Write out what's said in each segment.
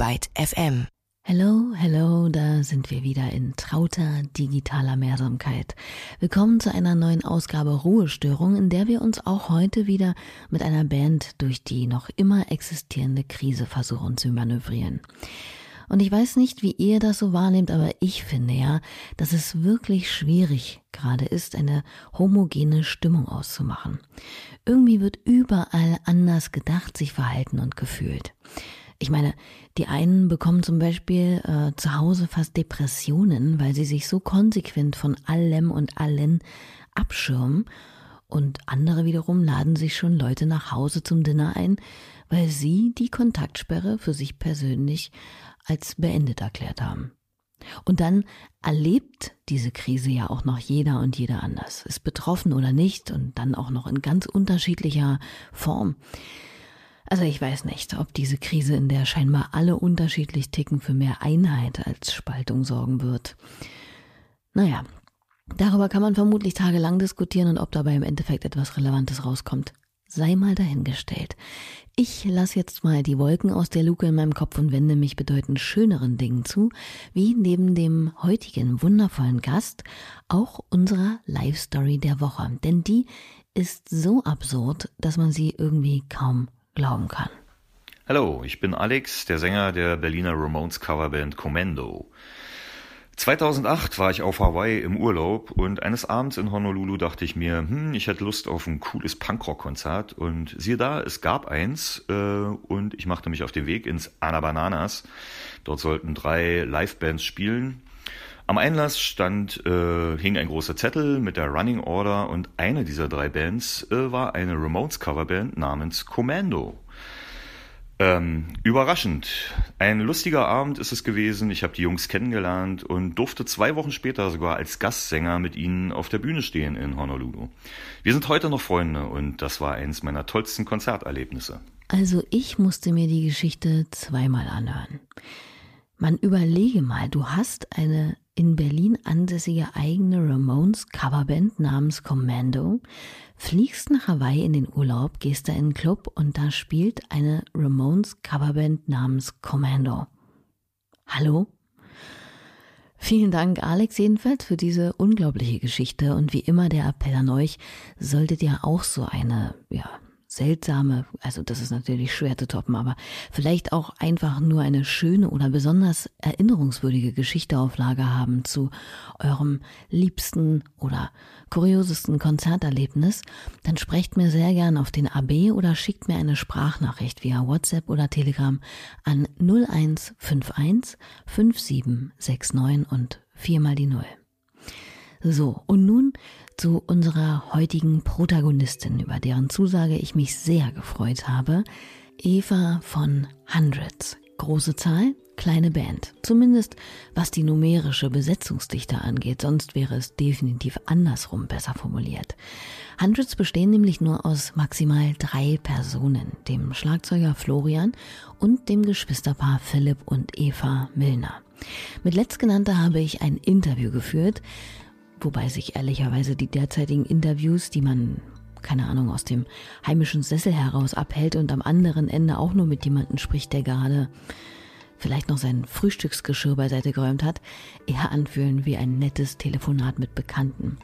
Byte FM. Hello, hello, da sind wir wieder in trauter digitaler Mehrsamkeit. Willkommen zu einer neuen Ausgabe Ruhestörung, in der wir uns auch heute wieder mit einer Band durch die noch immer existierende Krise versuchen zu manövrieren. Und ich weiß nicht, wie ihr das so wahrnehmt, aber ich finde ja, dass es wirklich schwierig gerade ist, eine homogene Stimmung auszumachen. Irgendwie wird überall anders gedacht, sich verhalten und gefühlt. Ich meine, die einen bekommen zum Beispiel äh, zu Hause fast Depressionen, weil sie sich so konsequent von allem und allen abschirmen. Und andere wiederum laden sich schon Leute nach Hause zum Dinner ein, weil sie die Kontaktsperre für sich persönlich als beendet erklärt haben. Und dann erlebt diese Krise ja auch noch jeder und jeder anders, ist betroffen oder nicht und dann auch noch in ganz unterschiedlicher Form. Also ich weiß nicht, ob diese Krise, in der scheinbar alle unterschiedlich ticken, für mehr Einheit als Spaltung sorgen wird. Naja, darüber kann man vermutlich tagelang diskutieren und ob dabei im Endeffekt etwas Relevantes rauskommt. Sei mal dahingestellt. Ich lasse jetzt mal die Wolken aus der Luke in meinem Kopf und wende mich bedeutend schöneren Dingen zu, wie neben dem heutigen wundervollen Gast auch unserer Live Story der Woche. Denn die ist so absurd, dass man sie irgendwie kaum glauben kann. Hallo, ich bin Alex, der Sänger der Berliner Ramones Coverband Commando. 2008 war ich auf Hawaii im Urlaub und eines Abends in Honolulu dachte ich mir, hm, ich hätte Lust auf ein cooles Punkrock-Konzert und siehe da, es gab eins äh, und ich machte mich auf den Weg ins Ana Bananas. Dort sollten drei Livebands spielen. Am Einlass stand, äh, hing ein großer Zettel mit der Running Order und eine dieser drei Bands äh, war eine Ramones Coverband namens Commando. Ähm, überraschend. Ein lustiger Abend ist es gewesen. Ich habe die Jungs kennengelernt und durfte zwei Wochen später sogar als Gastsänger mit ihnen auf der Bühne stehen in Honolulu. Wir sind heute noch Freunde und das war eines meiner tollsten Konzerterlebnisse. Also ich musste mir die Geschichte zweimal anhören. Man überlege mal, du hast eine in Berlin ansässige eigene Ramones Coverband namens Commando, fliegst nach Hawaii in den Urlaub, gehst da in einen Club und da spielt eine Ramones Coverband namens Commando. Hallo? Vielen Dank, Alex, jedenfalls für diese unglaubliche Geschichte und wie immer der Appell an euch, solltet ihr auch so eine, ja, seltsame, also das ist natürlich schwer zu toppen, aber vielleicht auch einfach nur eine schöne oder besonders erinnerungswürdige Geschichte auf Lager haben zu eurem liebsten oder kuriosesten Konzerterlebnis, dann sprecht mir sehr gern auf den AB oder schickt mir eine Sprachnachricht via WhatsApp oder Telegram an 0151 5769 und viermal die Null. So, und nun zu unserer heutigen Protagonistin, über deren Zusage ich mich sehr gefreut habe. Eva von Hundreds. Große Zahl, kleine Band. Zumindest was die numerische Besetzungsdichte angeht, sonst wäre es definitiv andersrum besser formuliert. Hundreds bestehen nämlich nur aus maximal drei Personen, dem Schlagzeuger Florian und dem Geschwisterpaar Philipp und Eva Milner. Mit letztgenannter habe ich ein Interview geführt, wobei sich ehrlicherweise die derzeitigen Interviews, die man keine Ahnung, aus dem heimischen Sessel heraus abhält und am anderen Ende auch nur mit jemandem spricht, der gerade vielleicht noch sein Frühstücksgeschirr beiseite geräumt hat, eher anfühlen wie ein nettes Telefonat mit Bekannten.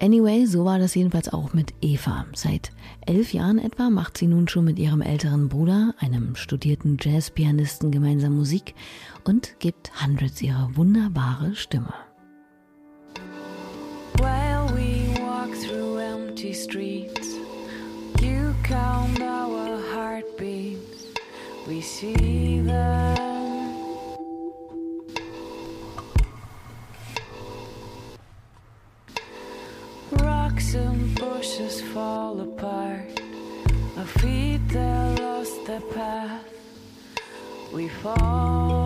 Anyway, so war das jedenfalls auch mit Eva. Seit elf Jahren etwa macht sie nun schon mit ihrem älteren Bruder, einem studierten Jazzpianisten, gemeinsam Musik und gibt Hundreds ihre wunderbare Stimme. Streets. You count our heartbeats, we see them. Rocks and bushes fall apart, our feet that lost their path. We fall,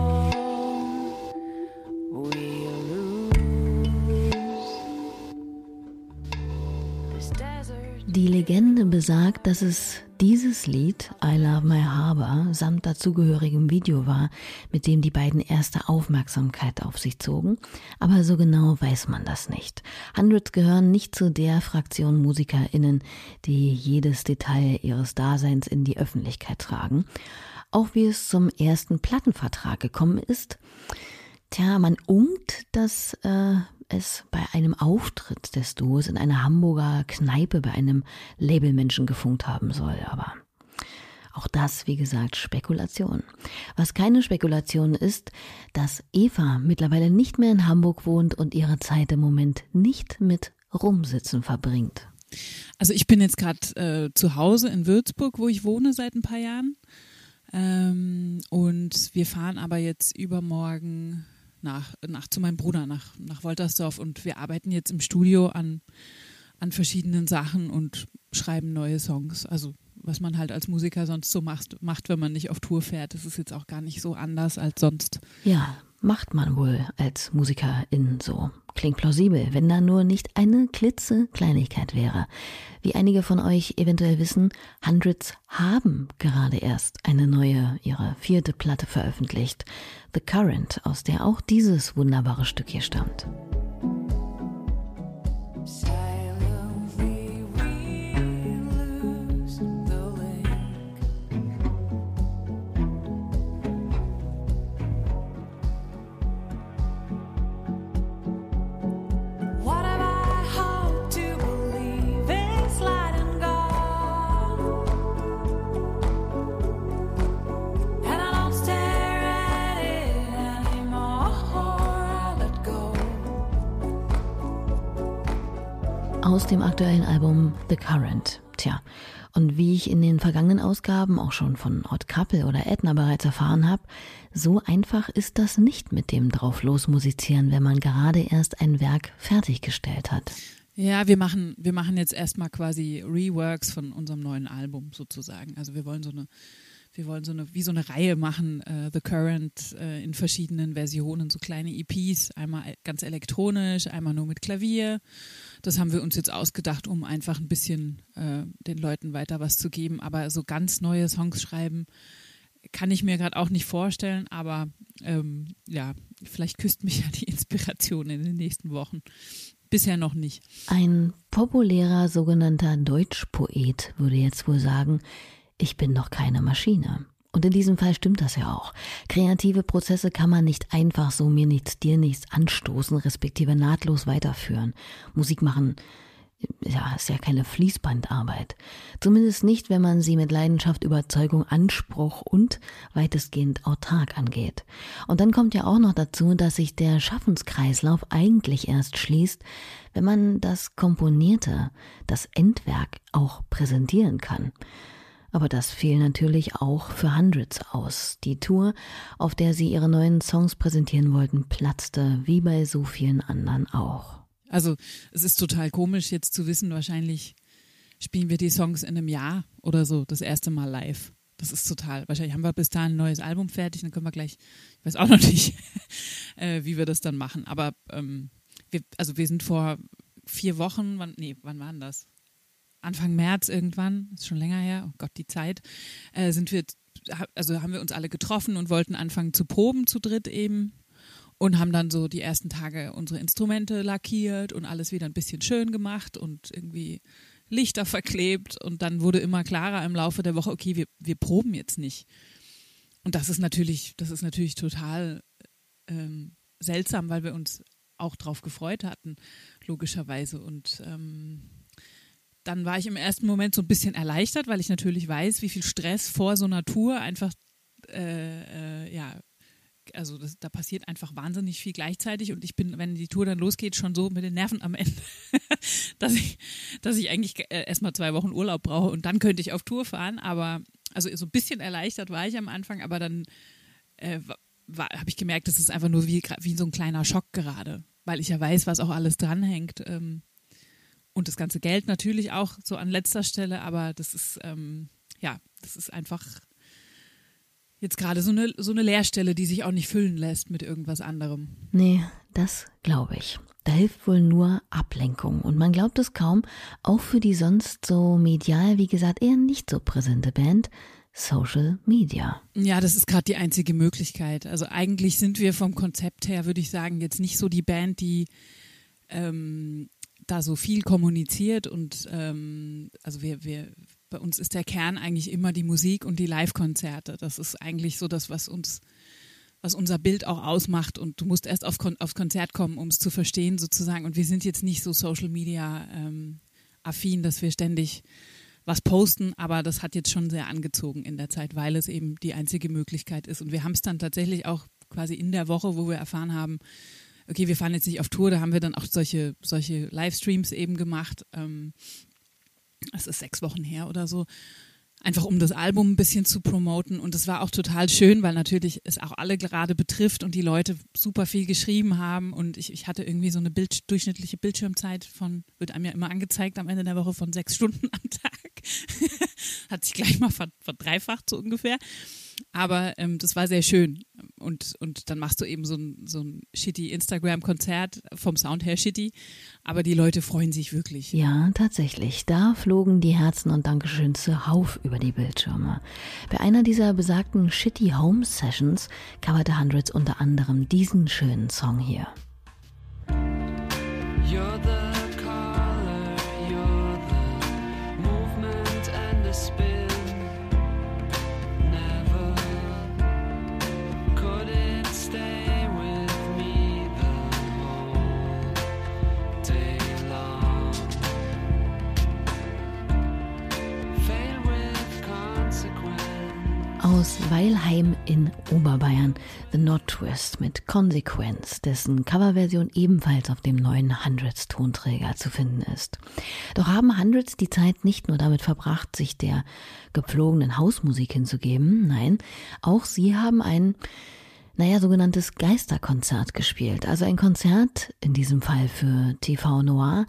Die Legende besagt, dass es dieses Lied I Love My Harbor samt dazugehörigem Video war, mit dem die beiden erste Aufmerksamkeit auf sich zogen, aber so genau weiß man das nicht. Hundreds gehören nicht zu der Fraktion MusikerInnen, die jedes Detail ihres Daseins in die Öffentlichkeit tragen. Auch wie es zum ersten Plattenvertrag gekommen ist. Tja, man ungt, dass äh, es bei einem Auftritt des Duos in einer Hamburger Kneipe bei einem Labelmenschen gefunkt haben soll, aber auch das, wie gesagt, Spekulation. Was keine Spekulation ist, dass Eva mittlerweile nicht mehr in Hamburg wohnt und ihre Zeit im Moment nicht mit Rumsitzen verbringt. Also ich bin jetzt gerade äh, zu Hause in Würzburg, wo ich wohne seit ein paar Jahren. Ähm, und wir fahren aber jetzt übermorgen nach, nach zu meinem Bruder nach, nach Woltersdorf und wir arbeiten jetzt im Studio an, an verschiedenen Sachen und schreiben neue Songs. Also was man halt als Musiker sonst so macht, macht, wenn man nicht auf Tour fährt. Das ist jetzt auch gar nicht so anders als sonst. Ja, macht man wohl als Musikerin so. Klingt plausibel, wenn da nur nicht eine klitzekleinigkeit wäre. Wie einige von euch eventuell wissen, Hundreds haben gerade erst eine neue, ihre vierte Platte veröffentlicht. The Current, aus der auch dieses wunderbare Stück hier stammt. aus dem aktuellen Album The Current. Tja, und wie ich in den vergangenen Ausgaben auch schon von Odd Couple oder Edna bereits erfahren habe, so einfach ist das nicht mit dem drauf losmusizieren, wenn man gerade erst ein Werk fertiggestellt hat. Ja, wir machen, wir machen jetzt erstmal quasi Reworks von unserem neuen Album sozusagen. Also wir wollen so eine wir wollen so eine, wie so eine Reihe machen, uh, The Current uh, in verschiedenen Versionen, so kleine EPs, einmal ganz elektronisch, einmal nur mit Klavier. Das haben wir uns jetzt ausgedacht, um einfach ein bisschen uh, den Leuten weiter was zu geben. Aber so ganz neue Songs schreiben kann ich mir gerade auch nicht vorstellen, aber ähm, ja, vielleicht küsst mich ja die Inspiration in den nächsten Wochen. Bisher noch nicht. Ein populärer sogenannter Deutschpoet würde jetzt wohl sagen, ich bin doch keine Maschine. Und in diesem Fall stimmt das ja auch. Kreative Prozesse kann man nicht einfach so mir nichts, dir nichts anstoßen, respektive nahtlos weiterführen. Musik machen, ja, ist ja keine Fließbandarbeit. Zumindest nicht, wenn man sie mit Leidenschaft, Überzeugung, Anspruch und weitestgehend autark angeht. Und dann kommt ja auch noch dazu, dass sich der Schaffenskreislauf eigentlich erst schließt, wenn man das Komponierte, das Endwerk auch präsentieren kann. Aber das fiel natürlich auch für Hundreds aus. Die Tour, auf der sie ihre neuen Songs präsentieren wollten, platzte, wie bei so vielen anderen auch. Also es ist total komisch jetzt zu wissen, wahrscheinlich spielen wir die Songs in einem Jahr oder so das erste Mal live. Das ist total. Wahrscheinlich haben wir bis dahin ein neues Album fertig, dann können wir gleich, ich weiß auch noch nicht, äh, wie wir das dann machen. Aber ähm, wir, also wir sind vor vier Wochen, wann, nee, wann waren das? Anfang März irgendwann, ist schon länger her, oh Gott, die Zeit, äh, sind wir, also haben wir uns alle getroffen und wollten anfangen zu proben zu dritt eben und haben dann so die ersten Tage unsere Instrumente lackiert und alles wieder ein bisschen schön gemacht und irgendwie Lichter verklebt und dann wurde immer klarer im Laufe der Woche, okay, wir, wir proben jetzt nicht. Und das ist natürlich, das ist natürlich total ähm, seltsam, weil wir uns auch drauf gefreut hatten, logischerweise. Und ähm, dann war ich im ersten Moment so ein bisschen erleichtert, weil ich natürlich weiß, wie viel Stress vor so einer Tour einfach, äh, äh, ja, also das, da passiert einfach wahnsinnig viel gleichzeitig und ich bin, wenn die Tour dann losgeht, schon so mit den Nerven am Ende, dass ich, dass ich eigentlich äh, erstmal zwei Wochen Urlaub brauche und dann könnte ich auf Tour fahren. Aber also so ein bisschen erleichtert war ich am Anfang, aber dann äh, habe ich gemerkt, das ist einfach nur wie, wie so ein kleiner Schock gerade, weil ich ja weiß, was auch alles dranhängt. Ähm, und das ganze Geld natürlich auch so an letzter Stelle, aber das ist, ähm, ja, das ist einfach, jetzt gerade so eine, so eine Leerstelle, die sich auch nicht füllen lässt mit irgendwas anderem. Nee, das glaube ich. Da hilft wohl nur Ablenkung. Und man glaubt es kaum, auch für die sonst so medial, wie gesagt, eher nicht so präsente Band, Social Media. Ja, das ist gerade die einzige Möglichkeit. Also eigentlich sind wir vom Konzept her, würde ich sagen, jetzt nicht so die Band, die ähm, da so viel kommuniziert und ähm, also wir, wir, bei uns ist der Kern eigentlich immer die Musik und die Live-Konzerte. Das ist eigentlich so das, was uns, was unser Bild auch ausmacht. Und du musst erst auf Kon aufs Konzert kommen, um es zu verstehen, sozusagen. Und wir sind jetzt nicht so Social Media ähm, affin, dass wir ständig was posten, aber das hat jetzt schon sehr angezogen in der Zeit, weil es eben die einzige Möglichkeit ist. Und wir haben es dann tatsächlich auch quasi in der Woche, wo wir erfahren haben, okay, wir fahren jetzt nicht auf Tour, da haben wir dann auch solche, solche Livestreams eben gemacht. Ähm, das ist sechs Wochen her oder so. Einfach um das Album ein bisschen zu promoten. Und es war auch total schön, weil natürlich es auch alle gerade betrifft und die Leute super viel geschrieben haben. Und ich, ich hatte irgendwie so eine Bild, durchschnittliche Bildschirmzeit von, wird einem ja immer angezeigt am Ende der Woche von sechs Stunden am Tag. Hat sich gleich mal verdreifacht, so ungefähr. Aber ähm, das war sehr schön. Und, und dann machst du eben so ein, so ein shitty Instagram-Konzert, vom Sound her shitty. Aber die Leute freuen sich wirklich. Ja, tatsächlich. Da flogen die Herzen und Dankeschön zuhauf über die Bildschirme. Bei einer dieser besagten shitty Home Sessions coverte Hundreds unter anderem diesen schönen Song hier. Weilheim in Oberbayern, The Not Twist mit Consequence, dessen Coverversion ebenfalls auf dem neuen Hundreds Tonträger zu finden ist. Doch haben Hundreds die Zeit nicht nur damit verbracht, sich der gepflogenen Hausmusik hinzugeben, nein, auch sie haben ein naja, sogenanntes Geisterkonzert gespielt. Also ein Konzert, in diesem Fall für TV Noir,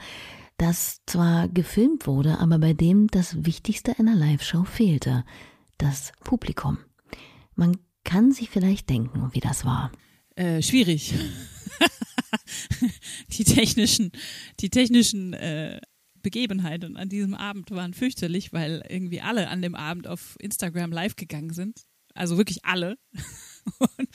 das zwar gefilmt wurde, aber bei dem das Wichtigste einer Live-Show fehlte – das Publikum. Man kann sich vielleicht denken, wie das war. Äh, schwierig. die technischen, die technischen äh, Begebenheiten an diesem Abend waren fürchterlich, weil irgendwie alle an dem Abend auf Instagram live gegangen sind. Also wirklich alle. Und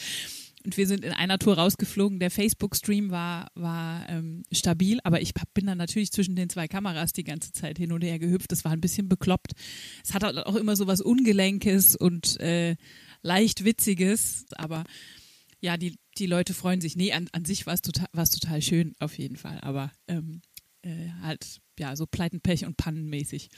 und wir sind in einer Tour rausgeflogen. Der Facebook-Stream war, war ähm, stabil, aber ich bin dann natürlich zwischen den zwei Kameras die ganze Zeit hin und her gehüpft. Das war ein bisschen bekloppt. Es hat auch immer so was Ungelenkes und äh, leicht Witziges, aber ja, die, die Leute freuen sich. Nee, an, an sich war es total, total schön, auf jeden Fall, aber ähm, äh, halt, ja, so Pleitenpech und Pannenmäßig.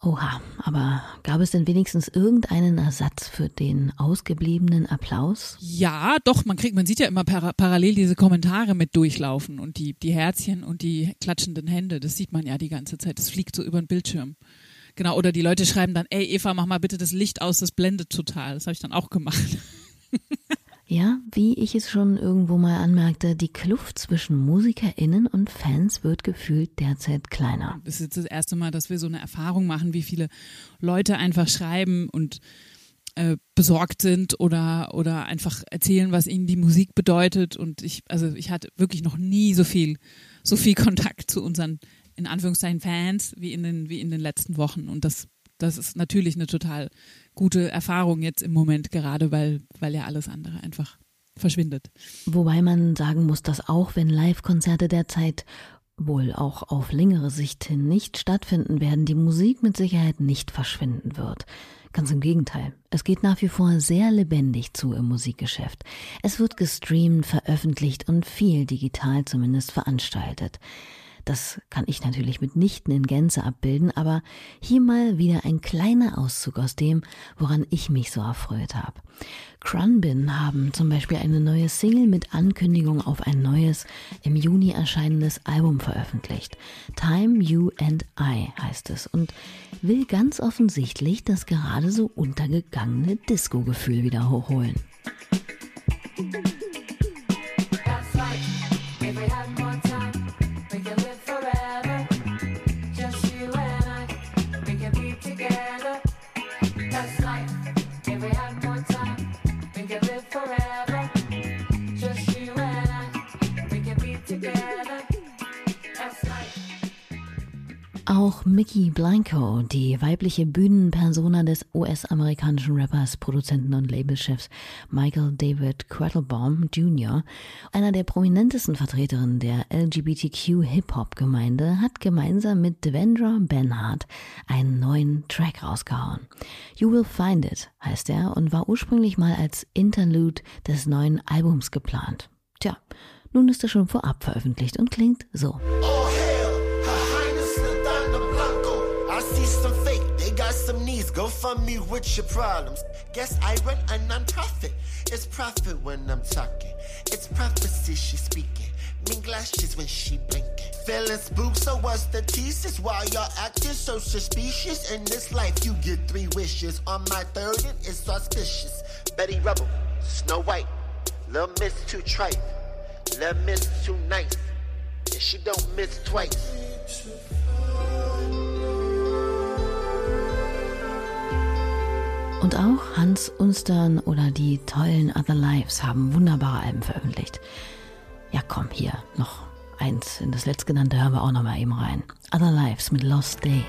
Oha, aber gab es denn wenigstens irgendeinen Ersatz für den ausgebliebenen Applaus? Ja, doch, man kriegt, man sieht ja immer par parallel diese Kommentare mit durchlaufen und die, die Herzchen und die klatschenden Hände, das sieht man ja die ganze Zeit, das fliegt so über den Bildschirm. Genau, oder die Leute schreiben dann, ey Eva, mach mal bitte das Licht aus, das blendet total. Das habe ich dann auch gemacht. Ja, wie ich es schon irgendwo mal anmerkte, die Kluft zwischen MusikerInnen und Fans wird gefühlt derzeit kleiner. Das ist jetzt das erste Mal, dass wir so eine Erfahrung machen, wie viele Leute einfach schreiben und äh, besorgt sind oder, oder einfach erzählen, was ihnen die Musik bedeutet. Und ich, also ich hatte wirklich noch nie so viel, so viel Kontakt zu unseren, in Anführungszeichen, Fans wie in den, wie in den letzten Wochen. Und das, das ist natürlich eine total gute Erfahrung jetzt im Moment, gerade weil, weil ja alles andere einfach verschwindet. Wobei man sagen muss, dass auch wenn Live-Konzerte derzeit wohl auch auf längere Sicht hin nicht stattfinden werden, die Musik mit Sicherheit nicht verschwinden wird. Ganz im Gegenteil. Es geht nach wie vor sehr lebendig zu im Musikgeschäft. Es wird gestreamt, veröffentlicht und viel digital zumindest veranstaltet. Das kann ich natürlich mitnichten in Gänze abbilden, aber hier mal wieder ein kleiner Auszug aus dem, woran ich mich so erfreut habe. Crunbin haben zum Beispiel eine neue Single mit Ankündigung auf ein neues, im Juni erscheinendes Album veröffentlicht. Time, You and I heißt es und will ganz offensichtlich das gerade so untergegangene Disco-Gefühl wieder hochholen. Auch Mickey Blanco, die weibliche Bühnenpersona des US-amerikanischen Rappers, Produzenten und Labelchefs Michael David Quattlebaum Jr., einer der prominentesten Vertreterinnen der LGBTQ-Hip-Hop-Gemeinde, hat gemeinsam mit Devendra Benhart einen neuen Track rausgehauen. You Will Find It heißt er und war ursprünglich mal als Interlude des neuen Albums geplant. Tja, nun ist er schon vorab veröffentlicht und klingt so. Oh. Go fund me with your problems. Guess I run a non-profit. It's profit when I'm talking. It's prophecy she's speaking. Mean glasses when she blinking. Feeling spooked, so what's the thesis? Why y'all acting so suspicious? In this life, you get three wishes. On my third, it's auspicious. Betty Rubble, Snow White, Little Miss too trite, Little Miss too nice, and she don't miss twice. Und auch Hans Unstern oder die tollen Other Lives haben wunderbare Alben veröffentlicht. Ja, komm, hier noch eins. In das letztgenannte hören wir auch noch mal eben rein. Other Lives mit Lost Day.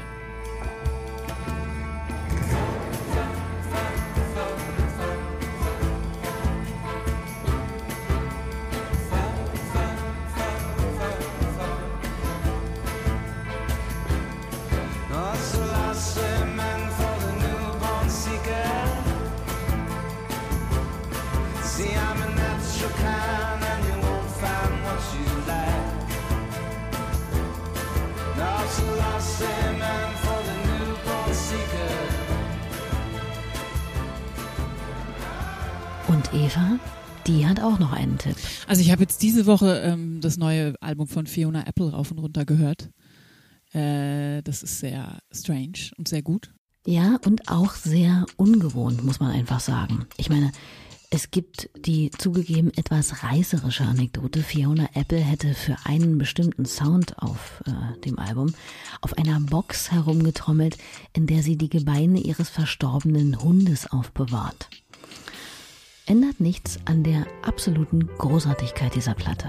Eva, die hat auch noch einen Tipp. Also ich habe jetzt diese Woche ähm, das neue Album von Fiona Apple rauf und runter gehört. Äh, das ist sehr strange und sehr gut. Ja, und auch sehr ungewohnt, muss man einfach sagen. Ich meine, es gibt die zugegeben etwas reißerische Anekdote. Fiona Apple hätte für einen bestimmten Sound auf äh, dem Album auf einer Box herumgetrommelt, in der sie die Gebeine ihres verstorbenen Hundes aufbewahrt ändert nichts an der absoluten Großartigkeit dieser Platte.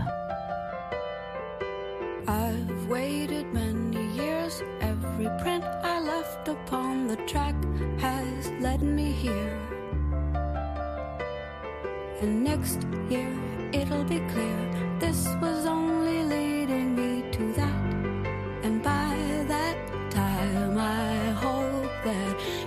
I've waited many years, every print I left upon the track has led me here. And next year it'll be clear this was only leading me to that. And by that time I hope that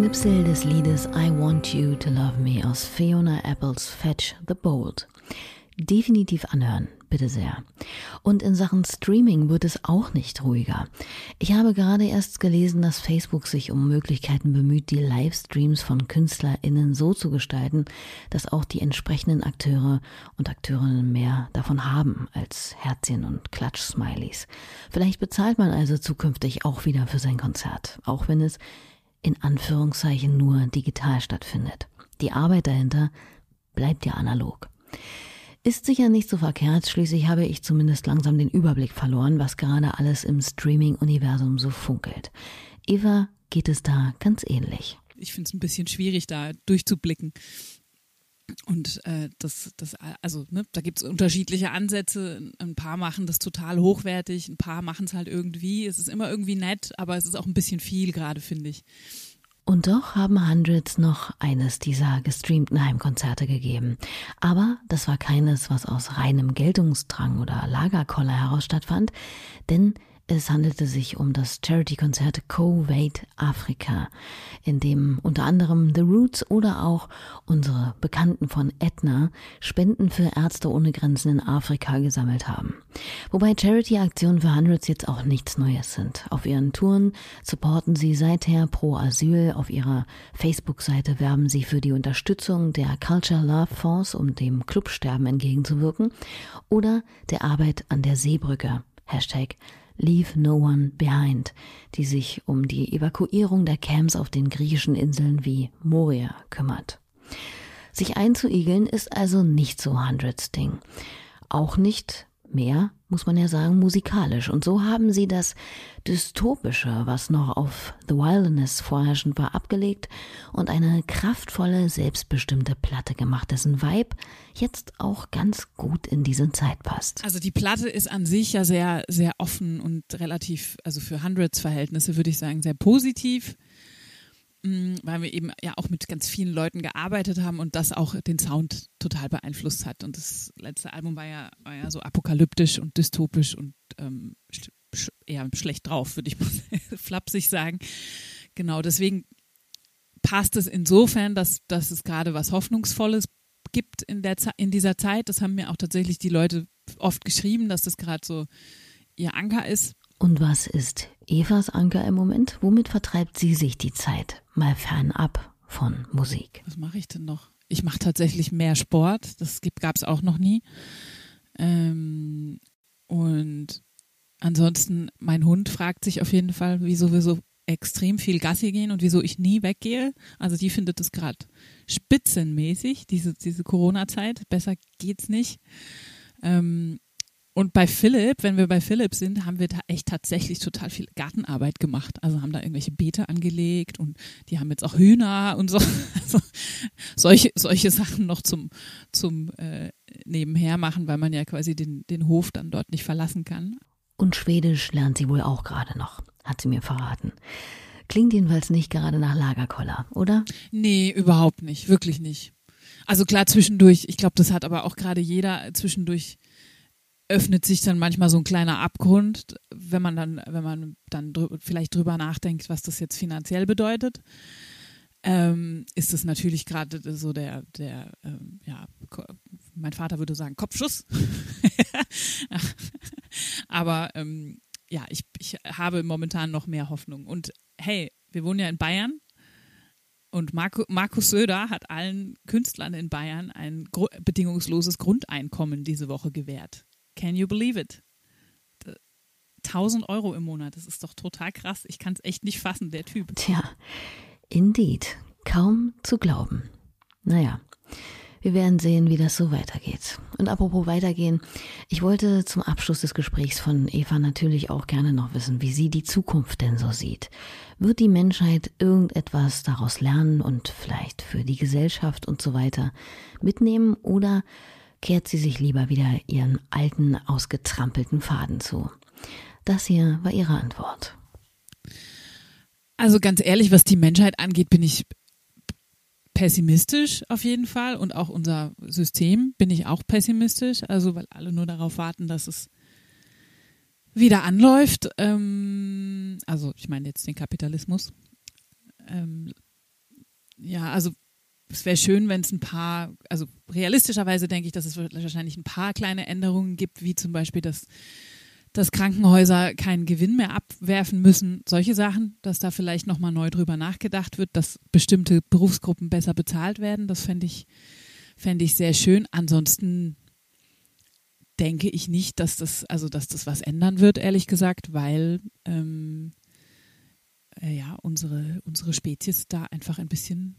Schnipsel des Liedes I Want You to Love Me aus Fiona Apples Fetch the Bold. Definitiv anhören, bitte sehr. Und in Sachen Streaming wird es auch nicht ruhiger. Ich habe gerade erst gelesen, dass Facebook sich um Möglichkeiten bemüht, die Livestreams von KünstlerInnen so zu gestalten, dass auch die entsprechenden Akteure und Akteurinnen mehr davon haben als Herzchen und Klatsch-Smileys. Vielleicht bezahlt man also zukünftig auch wieder für sein Konzert, auch wenn es in Anführungszeichen nur digital stattfindet. Die Arbeit dahinter bleibt ja analog. Ist sicher nicht so verkehrt, schließlich habe ich zumindest langsam den Überblick verloren, was gerade alles im Streaming-Universum so funkelt. Eva geht es da ganz ähnlich. Ich finde es ein bisschen schwierig, da durchzublicken. Und äh, das, das, also, ne, da gibt es unterschiedliche Ansätze. Ein paar machen das total hochwertig, ein paar machen es halt irgendwie. Es ist immer irgendwie nett, aber es ist auch ein bisschen viel gerade, finde ich. Und doch haben Hundreds noch eines dieser gestreamten Heimkonzerte gegeben. Aber das war keines, was aus reinem Geltungsdrang oder Lagerkoller heraus stattfand, denn es handelte sich um das Charity-Konzert Co-Wait Afrika, in dem unter anderem The Roots oder auch unsere Bekannten von Etna Spenden für Ärzte ohne Grenzen in Afrika gesammelt haben. Wobei Charity-Aktionen für Hundreds jetzt auch nichts Neues sind. Auf ihren Touren supporten sie seither pro Asyl. Auf ihrer Facebook-Seite werben sie für die Unterstützung der Culture Love Force, um dem Clubsterben entgegenzuwirken, oder der Arbeit an der Seebrücke. Hashtag Leave No One Behind, die sich um die Evakuierung der Camps auf den griechischen Inseln wie Moria kümmert. Sich einzuigeln ist also nicht so Hundreds Ding. Auch nicht, mehr, muss man ja sagen, musikalisch. Und so haben sie das Dystopische, was noch auf The Wilderness vorherrschend war, abgelegt und eine kraftvolle, selbstbestimmte Platte gemacht, dessen Vibe jetzt auch ganz gut in diese Zeit passt. Also die Platte ist an sich ja sehr, sehr offen und relativ, also für Hundreds-Verhältnisse würde ich sagen, sehr positiv. Mm, weil wir eben ja auch mit ganz vielen Leuten gearbeitet haben und das auch den Sound total beeinflusst hat. Und das letzte Album war ja, war ja so apokalyptisch und dystopisch und ähm, sch eher schlecht drauf, würde ich mal flapsig sagen. Genau, deswegen passt es insofern, dass, dass es gerade was Hoffnungsvolles gibt in, der, in dieser Zeit. Das haben mir auch tatsächlich die Leute oft geschrieben, dass das gerade so ihr Anker ist. Und was ist Evas Anker im Moment? Womit vertreibt sie sich die Zeit? Mal fernab von Musik. Was mache ich denn noch? Ich mache tatsächlich mehr Sport. Das gab es auch noch nie. Ähm, und ansonsten, mein Hund fragt sich auf jeden Fall, wieso wir so extrem viel Gassi gehen und wieso ich nie weggehe. Also die findet es gerade spitzenmäßig, diese, diese Corona-Zeit. Besser geht's nicht. Ähm, und bei Philipp, wenn wir bei Philipp sind, haben wir da echt tatsächlich total viel Gartenarbeit gemacht. Also haben da irgendwelche Beete angelegt und die haben jetzt auch Hühner und so. Also solche, solche Sachen noch zum, zum äh, Nebenher machen, weil man ja quasi den, den Hof dann dort nicht verlassen kann. Und Schwedisch lernt sie wohl auch gerade noch, hat sie mir verraten. Klingt jedenfalls nicht gerade nach Lagerkoller, oder? Nee, überhaupt nicht, wirklich nicht. Also klar, zwischendurch, ich glaube, das hat aber auch gerade jeder zwischendurch öffnet sich dann manchmal so ein kleiner Abgrund, wenn man dann, wenn man dann drü vielleicht drüber nachdenkt, was das jetzt finanziell bedeutet. Ähm, ist es natürlich gerade so der, der, ähm, ja, mein Vater würde sagen Kopfschuss. Aber ähm, ja, ich, ich habe momentan noch mehr Hoffnung. Und hey, wir wohnen ja in Bayern und Marco, Markus Söder hat allen Künstlern in Bayern ein bedingungsloses Grundeinkommen diese Woche gewährt. Can you believe it? 1000 Euro im Monat, das ist doch total krass. Ich kann es echt nicht fassen, der Typ. Tja, indeed. Kaum zu glauben. Naja, wir werden sehen, wie das so weitergeht. Und apropos weitergehen, ich wollte zum Abschluss des Gesprächs von Eva natürlich auch gerne noch wissen, wie sie die Zukunft denn so sieht. Wird die Menschheit irgendetwas daraus lernen und vielleicht für die Gesellschaft und so weiter mitnehmen oder kehrt sie sich lieber wieder ihren alten, ausgetrampelten Faden zu. Das hier war ihre Antwort. Also ganz ehrlich, was die Menschheit angeht, bin ich pessimistisch auf jeden Fall und auch unser System bin ich auch pessimistisch, also weil alle nur darauf warten, dass es wieder anläuft. Ähm, also ich meine jetzt den Kapitalismus. Ähm, ja, also es wäre schön, wenn es ein paar, also realistischerweise denke ich, dass es wahrscheinlich ein paar kleine Änderungen gibt, wie zum Beispiel, dass, dass Krankenhäuser keinen Gewinn mehr abwerfen müssen. Solche Sachen, dass da vielleicht nochmal neu drüber nachgedacht wird, dass bestimmte Berufsgruppen besser bezahlt werden. Das fände ich, fände ich sehr schön. Ansonsten denke ich nicht, dass das, also dass das was ändern wird, ehrlich gesagt, weil ähm, äh, ja, unsere, unsere Spezies da einfach ein bisschen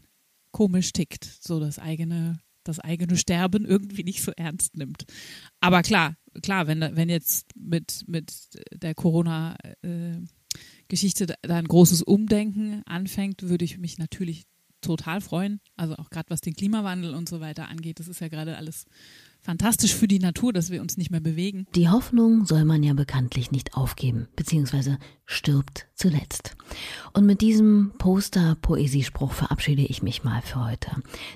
komisch tickt, so das eigene, das eigene Sterben irgendwie nicht so ernst nimmt. Aber klar, klar, wenn, wenn jetzt mit, mit der Corona-Geschichte äh, da ein großes Umdenken anfängt, würde ich mich natürlich total freuen. Also auch gerade was den Klimawandel und so weiter angeht, das ist ja gerade alles fantastisch für die Natur, dass wir uns nicht mehr bewegen. Die Hoffnung soll man ja bekanntlich nicht aufgeben, beziehungsweise stirbt zuletzt. Und mit diesem Poster-Poesiespruch verabschiede ich mich mal für heute.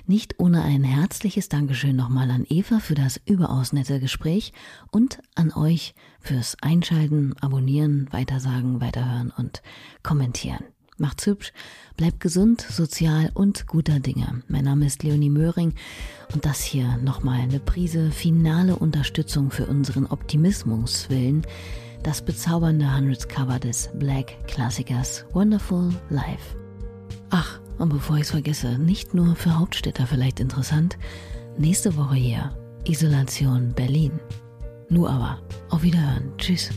Nicht ohne ein herzliches Dankeschön nochmal an Eva für das überaus nette Gespräch und an euch fürs Einschalten, Abonnieren, Weitersagen, Weiterhören und Kommentieren. Macht's hübsch, bleibt gesund, sozial und guter Dinge. Mein Name ist Leonie Möhring und das hier nochmal eine Prise finale Unterstützung für unseren Optimismuswillen. Das bezaubernde Hundreds Cover des Black Klassikers Wonderful Life. Ach, und bevor ich's vergesse, nicht nur für Hauptstädter vielleicht interessant, nächste Woche hier Isolation Berlin. Nur aber, auf Wiederhören. Tschüss.